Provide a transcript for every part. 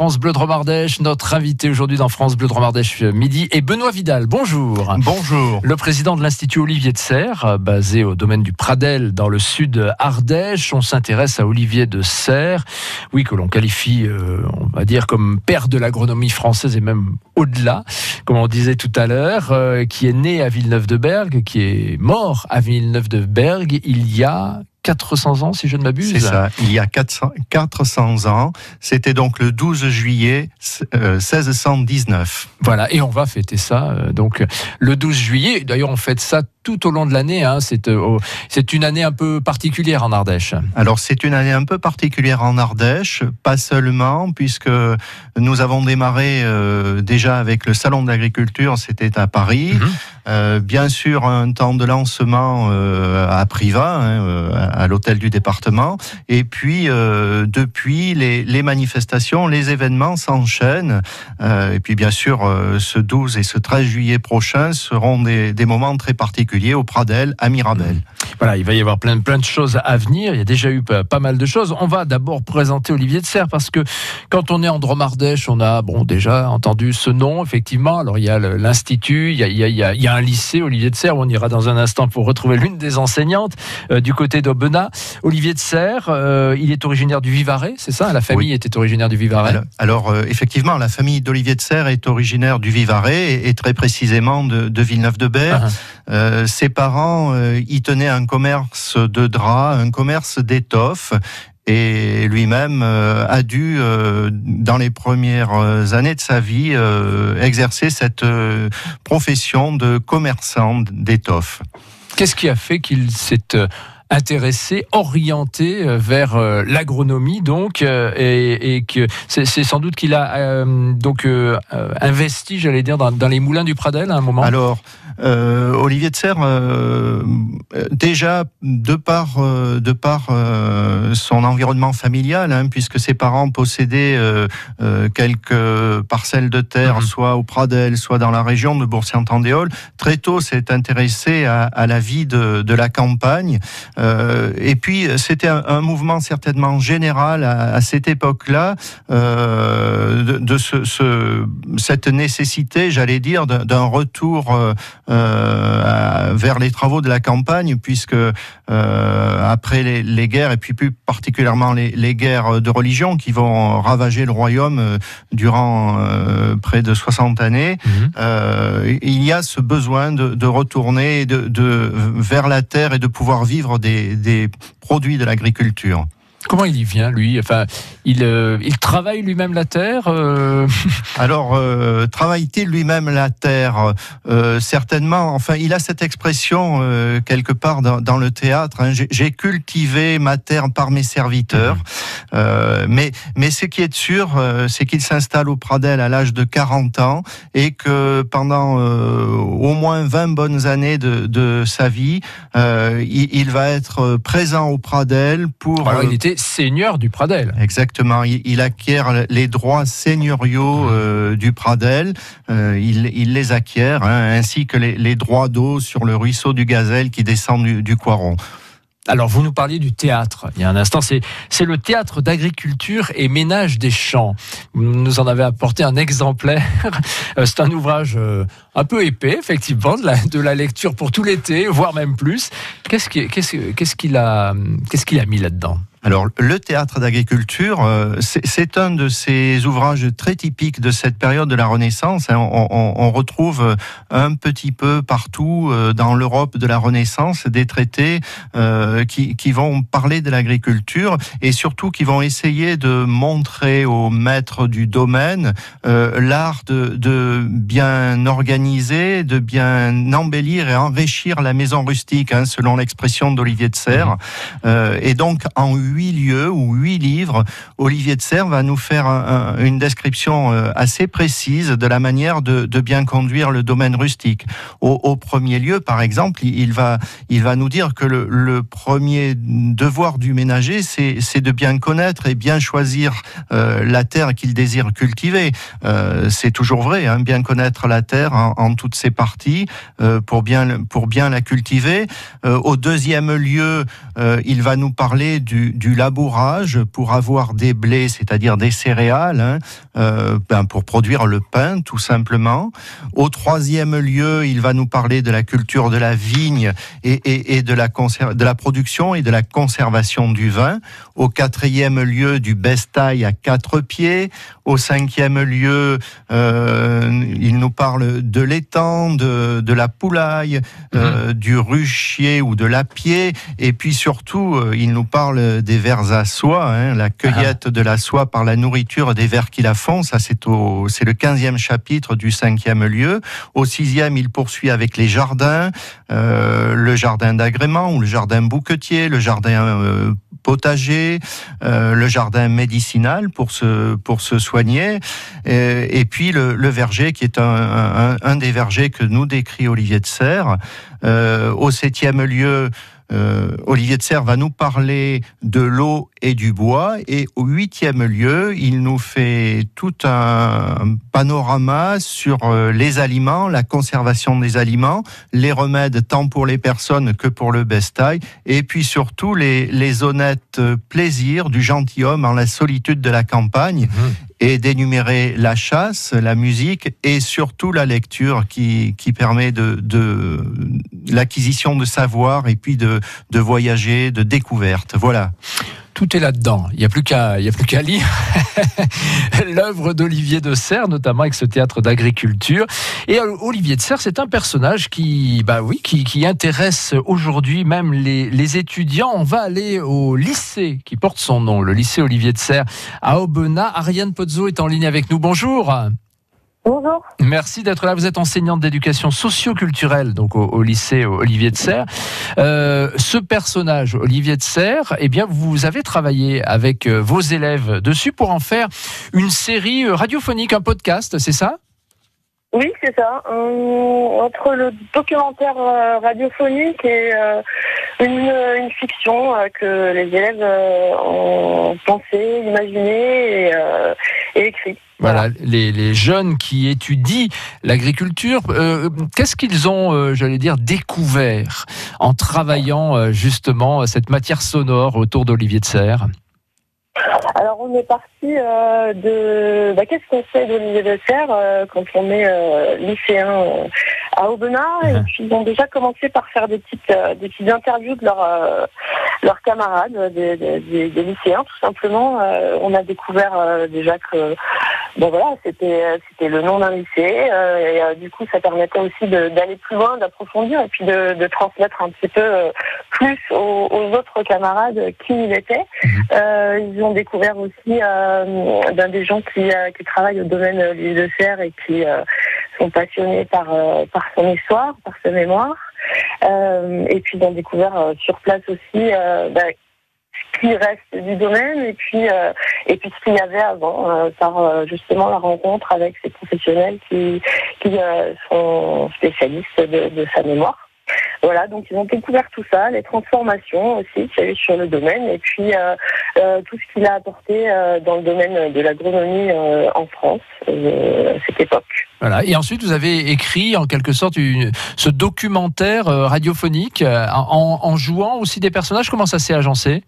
France Bleu de Romardèche. Notre invité aujourd'hui dans France Bleu de Romardèche midi est Benoît Vidal. Bonjour. Bonjour. Le président de l'Institut Olivier de Serre, basé au domaine du Pradel dans le sud Ardèche. On s'intéresse à Olivier de Serre, oui, que l'on qualifie, euh, on va dire, comme père de l'agronomie française et même au-delà, comme on disait tout à l'heure, euh, qui est né à Villeneuve-de-Bergue, qui est mort à Villeneuve-de-Bergue il y a 400 ans, si je ne m'abuse. C'est ça, il y a 400, 400 ans. C'était donc le 12 juillet 1619. Euh, voilà, et on va fêter ça euh, donc le 12 juillet. D'ailleurs, on fête ça tout au long de l'année. Hein. Euh, c'est une année un peu particulière en Ardèche. Alors, c'est une année un peu particulière en Ardèche, pas seulement, puisque nous avons démarré déjà avec le Salon de l'agriculture, c'était à Paris. Mhm. bien sûr, un temps de lancement à Privas, hein, à l'hôtel du département. Et puis, euh, depuis, les, manifestations, les événements s'enchaînent. Euh, et puis, bien sûr, euh, ce 12 et ce 13 juillet prochain seront des, moments très particuliers au Pradel, à Mirabel. Voilà, il va y avoir plein, plein de choses à venir. Il y a déjà eu pas, mal de choses. On va d'abord présenter Olivier de Serre parce que quand on est en Dromardèche, on a bon déjà entendu ce nom, effectivement. Alors, il y a l'Institut, il, y a, il, y a, un lycée, Olivier de Serre, où on ira dans un instant pour retrouver l'une des enseignantes du côté de Olivier de Serre, euh, il est originaire du Vivarais, c'est ça? La famille était originaire du Vivarais Alors, euh, effectivement, la famille d'Olivier de Serre est originaire du Vivarais et, très précisément de, Villeneuve-de-Berre. Uh-huh. Euh, ses parents y tenaient un commerce de draps, un commerce d'étoffes et lui-même a dû, dans les premières années de sa vie, exercer cette profession de commerçant d'étoffes. Qu'est-ce qui a fait qu'il s'est intéressé, orienté euh, vers euh, l'agronomie donc euh, et, que c'est sans doute qu'il a donc investi, j'allais dire, dans, les moulins du Pradel à un moment. Alors Olivier de Serre, déjà de par de par son environnement familial, hein, puisque ses parents possédaient quelques parcelles de terre, mhm. soit au Pradel, soit dans la région de Bourg-Saint-Andéol, très tôt s'est intéressé à, à, la vie de, de la campagne. Euh, et puis c'était un, mouvement certainement général à, cette époque-là euh, de, ce, cette nécessité, j'allais dire, d'un retour euh, vers les travaux de la campagne, puisque après les, guerres et puis plus particulièrement les, guerres de religion qui vont ravager le royaume durant près de 60 années, mhm. il y a ce besoin de, retourner de, vers la terre et de pouvoir vivre des des, produits de l'agriculture. Comment il y vient, lui? Enfin, il, euh, il travaille lui-même la terre euh Alors, euh, travaille-t-il lui-même la terre? Certainement. Enfin, il a cette expression quelque part dans, le théâtre. Hein, j'ai cultivé ma terre par mes serviteurs. Mhm. mais, mais ce qui est sûr, c'est qu'il s'installe au Pradel à l'âge de 40 ans et que pendant au moins 20 bonnes années de, sa vie, il, va être présent au Pradel pour... Alors, il était seigneur du Pradel. Exactement. Il, acquiert les droits seigneuriaux euh, du Pradel. Euh, il, les acquiert, hein, ainsi que les, droits d'eau sur le ruisseau du Gazelle qui descend du, du Coiron. Alors, vous nous parliez du théâtre. Il y a un instant, c'est, c'est le théâtre d'agriculture et ménage des champs. Vous nous en avez apporté un exemplaire. Euh, c'est un ouvrage un peu épais, effectivement, de la, de la lecture pour tout l'été, voire même plus. Qu'est-ce, qu'est-ce, qu'est-ce qu'il a, qu'est-ce qu'il a mis là-dedans? Alors, le théâtre d'agriculture, euh, c'est un de ces ouvrages très typiques de cette période de la Renaissance. Hein. On, retrouve euh, un petit peu partout euh, dans l'Europe de la Renaissance des traités qui, vont parler de l'agriculture et surtout qui vont essayer de montrer aux maîtres du domaine l'art de, bien organiser, de bien embellir et enrichir la maison rustique, hein, selon l'expression d'Olivier de Serres. Mmh. et donc, en huit lieux ou huit livres, Olivier de Serre va nous faire une description euh, assez précise de la manière de, bien conduire le domaine rustique. Au, premier lieu, par exemple, il va, il va nous dire que le, premier devoir du ménager, c'est de bien connaître et bien choisir euh, la terre qu'il désire cultiver. Euh, c'est toujours vrai, hein, bien connaître la terre en, toutes ses parties pour, bien, pour bien la cultiver. au deuxième lieu, il va nous parler du, du labourage pour avoir des blés, c'est-à-dire des céréales, hein, euh, ben, pour produire le pain, tout simplement. Au troisième lieu, il va nous parler de la culture de la vigne et, et, de, la de la production et de la conservation du vin. Au quatrième lieu, du bestail à quatre pieds. Au cinquième lieu, euh, il nous parle de l'étang, de, de, la poulaille, euh, mhm. du ruchier ou de l'apier. Et puis surtout, il nous parle des vers à soie, hein, la cueillette ah. de la soie par la nourriture des vers qui la font. Ça, c'est au, c'est le quinzième chapitre du cinquième lieu. Au sixième, il poursuit avec les jardins, le jardin d'agrément ou le jardin bouquetier, le jardin potager, euh, le jardin médicinal pour se, pour se soigner, et, puis le, verger qui est un, un, des vergers que nous décrit Olivier de Serres. Euh, au septième lieu, euh, Olivier de Serre va nous parler de l'eau et du bois. Et au huitième lieu, il nous fait tout un panorama sur euh, les aliments, la conservation des aliments, les remèdes tant pour les personnes que pour le bestail, et puis surtout les, honnêtes plaisirs du gentilhomme en la solitude de la campagne. Mmh. Et d'énumérer la chasse, la musique et surtout la lecture qui, qui permet de, de l'acquisition de savoir et puis de, de voyager, de découverte. Voilà tout est là-dedans. Il n'y a plus qu'à, y a plus lire l'œuvre d'Olivier de Serres, notamment avec ce théâtre d'agriculture. Et euh, Olivier de Serres, c'est un personnage qui, bah oui, qui, intéresse aujourd'hui même les, les, étudiants. On va aller au lycée qui porte son nom, le lycée Olivier de Serres à Aubenas. Ariane Pozzo est en ligne avec nous. Bonjour. Bonjour. Merci d'être là. Vous êtes enseignante d'éducation socio-culturelle donc au, lycée Olivier de Serres. Euh, ce personnage, Olivier de Serres, eh bien, vous avez travaillé avec euh, vos élèves dessus pour en faire une série euh, radiophonique, un podcast, c'est ça? Oui, c'est ça. entre le documentaire radiophonique et une, fiction que les élèves ont pensé, imaginé et, écrit. Voilà, les, jeunes qui étudient l'agriculture, euh, qu'est-ce qu'ils ont, euh, j'allais dire, découvert en travaillant euh, justement cette matière sonore autour d'Olivier de Serres? Alors on est parti de bah, qu'est-ce qu'on fait d'Olivier de Serres quand on est lycéen à Aubenas? Et uh-huh. puis ils ont déjà commencé par faire des petites des petites interviews de leurs leurs camarades des, des, lycéens tout simplement on a découvert déjà que bon voilà, c'était c'était le nom d'un lycée euh, et euh, du coup ça permettait aussi d'aller plus loin, d'approfondir et puis de, de, transmettre un petit peu euh, plus aux, autres camarades qui il était. Mhm. ils ont découvert aussi ben, des gens qui, qui travaillent au domaine de serre et qui sont passionnés par par son histoire, par sa mémoire. et puis ils ont découvert sur place aussi ben, qui reste du domaine et puis euh, et puis ce qu'il y avait avant euh, par euh, justement la rencontre avec ces professionnels qui qui sont spécialistes de, sa mémoire. Voilà, donc ils ont découvert tout ça, les transformations aussi qu'il y a eu sur le domaine, et puis tout ce qu'il a apporté dans le domaine de l'agronomie en France à cette époque. Voilà. Et ensuite, vous avez écrit en quelque sorte ce documentaire radiophonique en jouant aussi des personnages. Comment ça s'est agencé?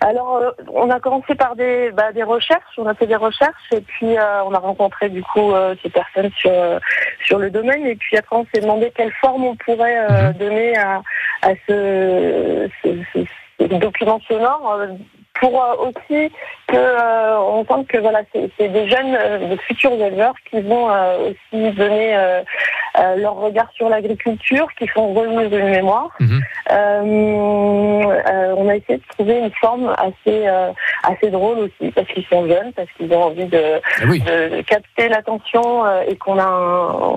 Alors, euh, on a commencé par des, bah, des recherches, on a fait des recherches et puis euh, on a rencontré du coup euh, ces personnes sur, sur le domaine et puis après on s'est demandé quelle forme on pourrait mhm. donner à, à ce, ce, document sonore pour aussi que on sente que voilà c'est des jeunes, de futurs éleveurs qui vont aussi donner euh, leur regard sur l'agriculture, qui font revivre une mémoire. Mhm. Euh, euh, on a essayé de trouver une forme assez assez drôle aussi, parce qu'ils sont jeunes, parce qu'ils ont envie de, ah de capter l'attention et qu'on a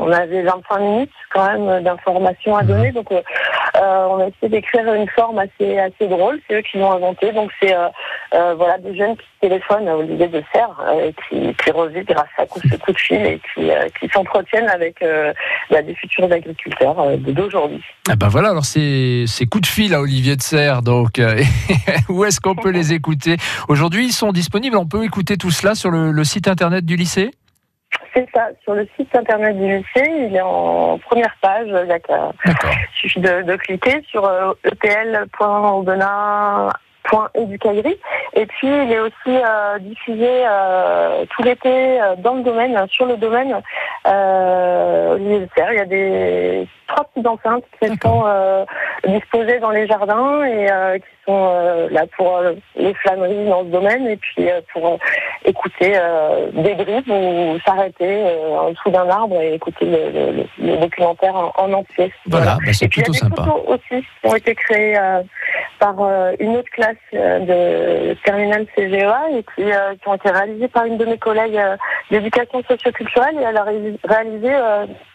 on avait 25 minutes quand même d'informations à mhm. donner. Donc on a essayé d'écrire une forme assez assez drôle. C'est eux qui l'ont inventé. Donc c'est voilà des jeunes qui téléphonent au lieu de serre et qui, qui revivent grâce à ce coup de fil et qui, qui s'entretiennent avec des futurs agriculteurs euh, d'aujourd'hui. Ah ben voilà, alors c'est coups de fil à Olivier de Serre, donc euh, où est-ce qu'on peut les écouter? Aujourd'hui, ils sont disponibles, on peut écouter tout cela sur le, site internet du lycée? C'est ça, sur le site internet du lycée, il est en première page, il suffit de, cliquer sur euh, point éducaillerie. Et puis il est aussi diffusé tout l'été dans le domaine, sur le domaine Olivier Il y a des trois petites enceintes qui sont disposées dans les jardins et qui sont là pour les flâneries dans ce domaine et puis pour écouter des grippes ou s'arrêter en dessous d'un arbre et écouter le, documentaire en, entier. Voilà, bah, c'est plutôt sympa. Il y a des photos aussi qui ont été créées euh, par euh, une autre classe euh, de terminale CGEA et qui, qui, ont été réalisées par une de mes collègues d'éducation socioculturelle et elle a réalisé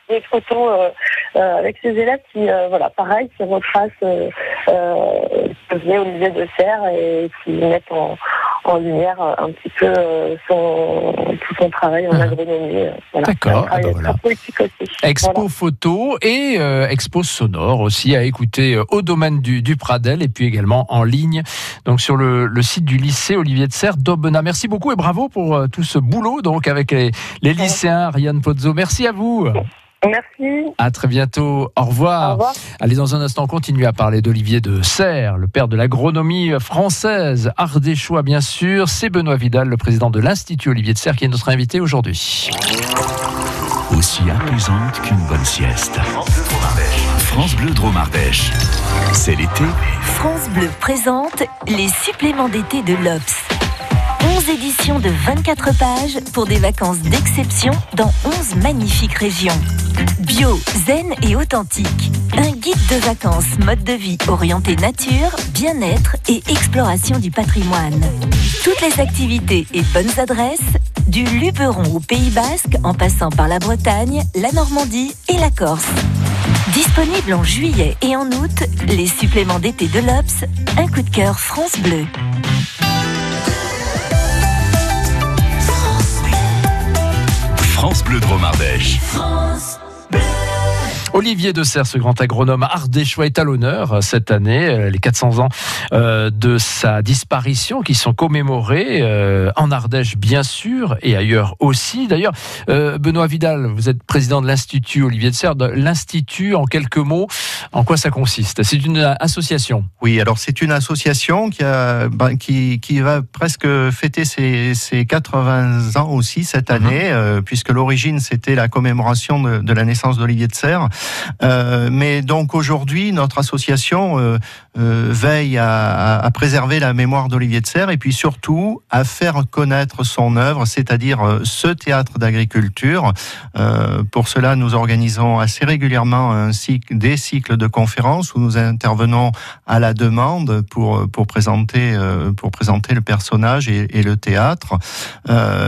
des photos avec ses élèves qui, voilà, pareil, qui retracent euh, ce que Olivier de Serre et qui mettent en, en lumière euh, un petit peu euh, son, tout son travail en ah. agronomie. Euh, voilà. D'accord. Ah bah expo photo et expo sonore aussi à écouter au domaine du, du, Pradel et puis également en ligne donc sur le, le site du lycée Olivier de Serre d'Aubenas. Merci beaucoup et bravo pour tout ce boulot donc avec les, les lycéens. Ariane Pozzo, merci à vous. Merci. À très bientôt. Au revoir. Allez, dans un instant, continuer à parler d'Olivier de Serres, le père de l'agronomie française, ardéchois bien sûr. C'est Benoît Vidal, le président de l'Institut Olivier de Serres, qui est notre invité aujourd'hui. Aussi apaisante qu'une bonne sieste. France Bleu Dromardèche. C'est l'été. France Bleu présente les suppléments d'été de l'Obs. 11 éditions de 24 pages pour des vacances d'exception dans 11 magnifiques régions. Bio, zen et authentique. Un guide de vacances mode de vie orienté nature, bien-être et exploration du patrimoine. Toutes les activités et bonnes adresses, du Luberon au Pays Basque en passant par la Bretagne, la Normandie et la Corse. Disponible en juillet et en août, les suppléments d'été de l'Obs, un coup de cœur France Bleu. France Bleu Dromardèche. France Olivier de Serre, ce grand agronome ardéchois, est à l'honneur euh, cette année. Euh, les 400 ans euh, de sa disparition qui sont commémorés en Ardèche, bien sûr, et ailleurs aussi. D'ailleurs, Benoît Vidal, vous êtes président de l'Institut Olivier de Serre. L'Institut, en quelques mots, en quoi ça consiste? C'est une association? Oui, alors c'est une association qui, a, ben, qui, qui, va presque fêter ses, ses 80 ans aussi cette mhm. année, puisque l'origine, c'était la commémoration de, de la naissance d'Olivier de Serre. Euh, mais donc aujourd'hui, notre association euh, euh, veille à, préserver la mémoire d'Olivier de Serres et puis surtout à faire connaître son œuvre, c'est-à-dire ce théâtre d'agriculture. pour cela, nous organisons assez régulièrement des cycles de conférences où nous intervenons à la demande pour, pour, présenter, pour présenter le personnage et, le théâtre.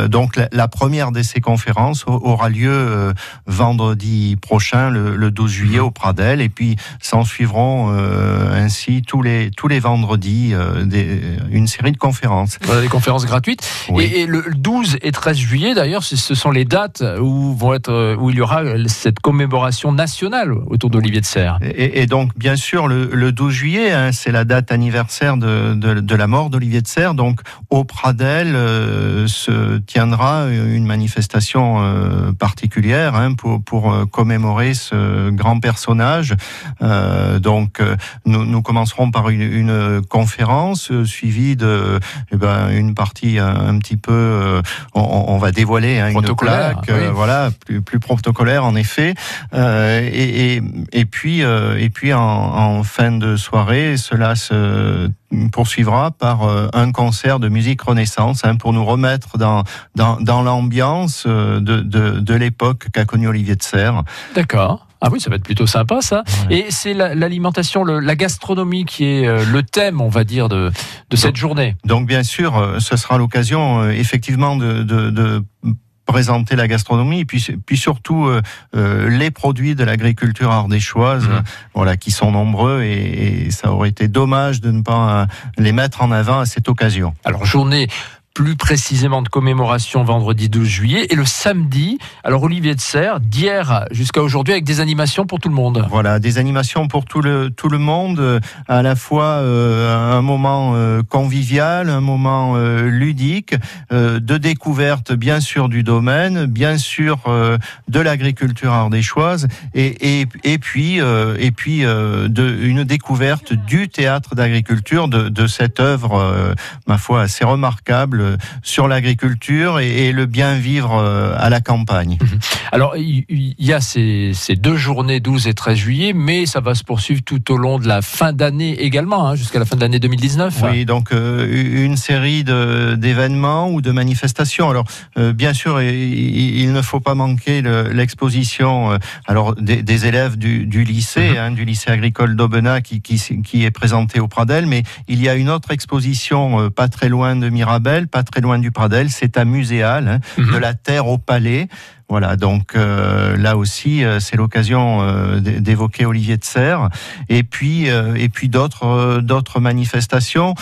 donc la, première de ces conférences aura lieu vendredi prochain, le le 12 juillet au Pradel. Et puis s'en suivront euh, ainsi tous les, tous les vendredis euh, des, une série de conférences. des conférences gratuites. Et, le 12 et 13 juillet, d'ailleurs, ce sont les dates où, vont être, où il y aura cette commémoration nationale autour d'Olivier de Serres. Et, donc, bien sûr, le, 12 juillet, hein, c'est la date anniversaire de, de, la mort d'Olivier de Serres. Donc, au Pradel euh, se tiendra une manifestation particulière hein, pour, pour commémorer ce grand personnage. Euh, donc, euh, nous, nous, commencerons par une, conférence euh, suivie de eh ben, une partie un, petit peu, on, va dévoiler hein, une plaque, voilà, plus, plus protocolaire en effet. Et, et, puis, et puis en, en fin de soirée, cela se poursuivra par un concert de musique renaissance hein, pour nous remettre dans, dans, dans l'ambiance de, de, de l'époque qu'a connue Olivier de Serres. D'accord. Ah oui, ça va être plutôt sympa ça. Et c'est l'alimentation, la gastronomie qui est euh, le thème, on va dire, de, de cette journée. Donc bien sûr, euh, ce sera l'occasion euh, effectivement de, de, présenter la gastronomie et puis, puis surtout les produits de l'agriculture ardéchoise, mmh. voilà, qui sont nombreux et, et, ça aurait été dommage de ne pas les mettre en avant à cette occasion. Alors journée plus précisément de commémoration vendredi 12 juillet et le samedi. Alors Olivier de Serre, d'hier jusqu'à aujourd'hui avec des animations pour tout le monde. Voilà, des animations pour tout le tout le monde, à la fois euh, un moment euh, convivial, un moment euh, ludique, de découverte bien sûr du domaine, bien sûr de l'agriculture ardéchoise et et, et puis et puis de une découverte du théâtre d'agriculture de, de cette œuvre ma foi assez remarquable sur l'agriculture et, le bien vivre à la campagne. Mhm. Alors il y, a ces, ces deux journées 12 et 13 juillet, mais ça va se poursuivre tout au long de la fin d'année également, hein, jusqu'à la fin de l'année 2019. Oui, donc euh, une série d'événements ou de manifestations. Alors, euh, bien sûr, il, ne faut pas manquer l'exposition euh, alors des, élèves du, lycée, mhm. hein, du lycée agricole d'Aubenas, qui, qui, est présentée au Pradel, mais il y a une autre exposition pas très loin de Mirabel, pas très loin du Pradel, c'est à Muséal, hein, mhm. de la terre au palais. Voilà, donc euh, là aussi, euh, c'est l'occasion euh, d'évoquer Olivier de Serre, et puis et puis d'autres d'autres manifestations.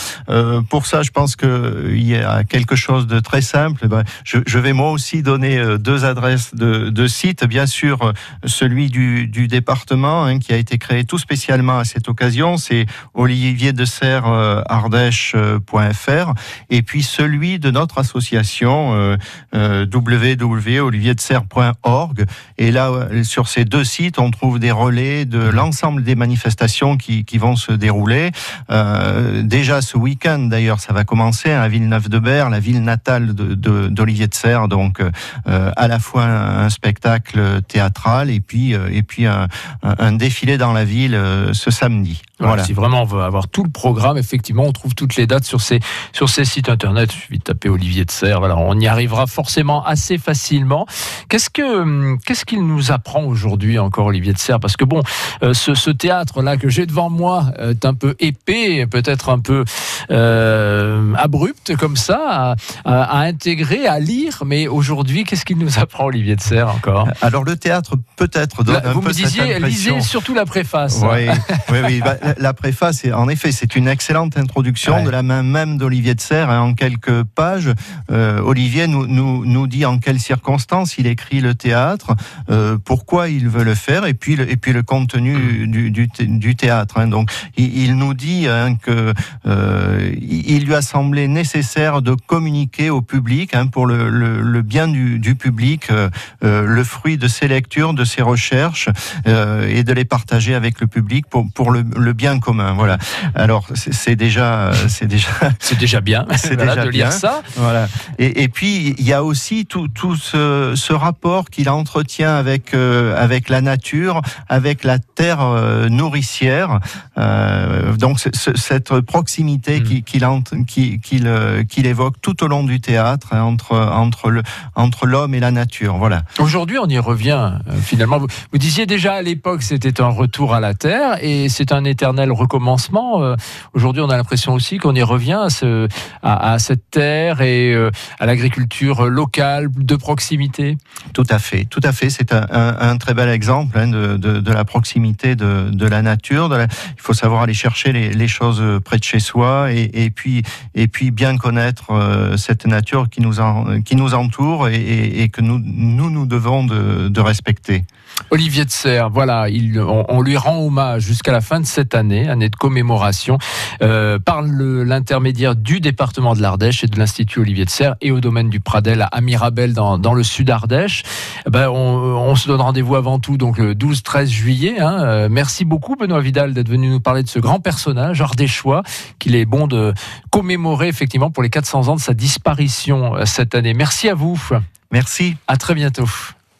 pour ça, je pense que il y a quelque chose de très simple. Eh ben, je, je, vais moi aussi donner deux adresses de, de sites. Bien sûr, celui du, du département hein, qui a été créé tout spécialement à cette occasion, c'est Olivier de Serre ardèche.fr, et puis celui de notre association www.olivierdeserre .org Et là, euh, sur ces deux sites, on trouve des relais de l'ensemble des manifestations qui, qui, vont se dérouler. Euh, déjà ce week-end, d'ailleurs, ça va commencer à Villeneuve-de-Berre, la ville natale d'Olivier de, de, Serre. Donc, euh, à la fois un, spectacle théâtral et puis, euh, et puis un, un, défilé dans la ville ce samedi. Voilà. Si vraiment on veut avoir tout le programme, effectivement, on trouve toutes les dates sur ces, sur ces sites internet. Il suffit de taper Olivier de Serre. Voilà, on y arrivera forcément assez facilement. Qu'est-ce que hum, qu'est-ce qu'il nous apprend aujourd'hui encore Olivier de Serre Parce que bon, euh, ce, théâtre là que j'ai devant moi est un peu épais, peut-être un peu euh, abrupt comme ça à, intégrer, à lire. Mais aujourd'hui, qu'est-ce qu'il nous apprend Olivier de Serre encore? Alors le théâtre peut-être donne Vous me disiez, lisez surtout la préface. Oui, oui, oui. Bah, la préface, en effet, c'est une excellente introduction de la main même d'Olivier de Serre. Hein, en quelques pages, euh, Olivier nous, nous, nous dit en quelles circonstances il écrit le théâtre, euh, pourquoi il veut le faire, et puis le, et puis le contenu du, du, du théâtre. Hein. Donc, il, nous dit hein, que euh, il lui a semblé nécessaire de communiquer au public hein, pour le, le, bien du, du public euh, le fruit de ses lectures, de ses recherches, et de les partager avec le public pour, pour le, le bien commun. Voilà. Alors, c'est déjà, c'est déjà, c'est déjà bien. C'est déjà de lire ça. Voilà. Et, et puis, il y a aussi tout, tout ce, ce rapport qu'il entretient avec, euh, avec la nature, avec la terre euh, nourricière. Euh, donc cette proximité mm. qu'il qu'il évoque tout au long du théâtre hein, entre, entre, le, entre l'homme et la nature. Voilà. Aujourd'hui, on y revient finalement. Vous, disiez déjà à l'époque c'était un retour à la terre et c'est un éternel recommencement. Aujourd'hui, on a l'impression aussi qu'on y revient à, ce, à, à, cette terre et à l'agriculture locale de proximité. Tout à fait, tout à fait. C'est un, très bel exemple hein, de, la proximité de, la nature. il faut savoir aller chercher les, choses près de chez soi et, puis, et puis bien connaître euh, cette nature qui nous, qui nous entoure et, que nous, nous, nous devons de respecter. Olivier de Serre, voilà, on, lui rend hommage jusqu'à la fin de cette année, année de commémoration, euh, par l'intermédiaire du département de l'Ardèche et de l'Institut Olivier de Serre et au domaine du Pradel à Mirabel dans, le sud Ardèche. Eh ben, on, se donne rendez-vous avant tout donc le 12-13 juillet. Hein. Euh, merci beaucoup Benoît Vidal d'être venu nous parler de ce grand personnage ardéchois qu'il est bon de commémorer effectivement pour les 400 ans de sa disparition euh, cette année. Merci à vous. Merci. À très bientôt.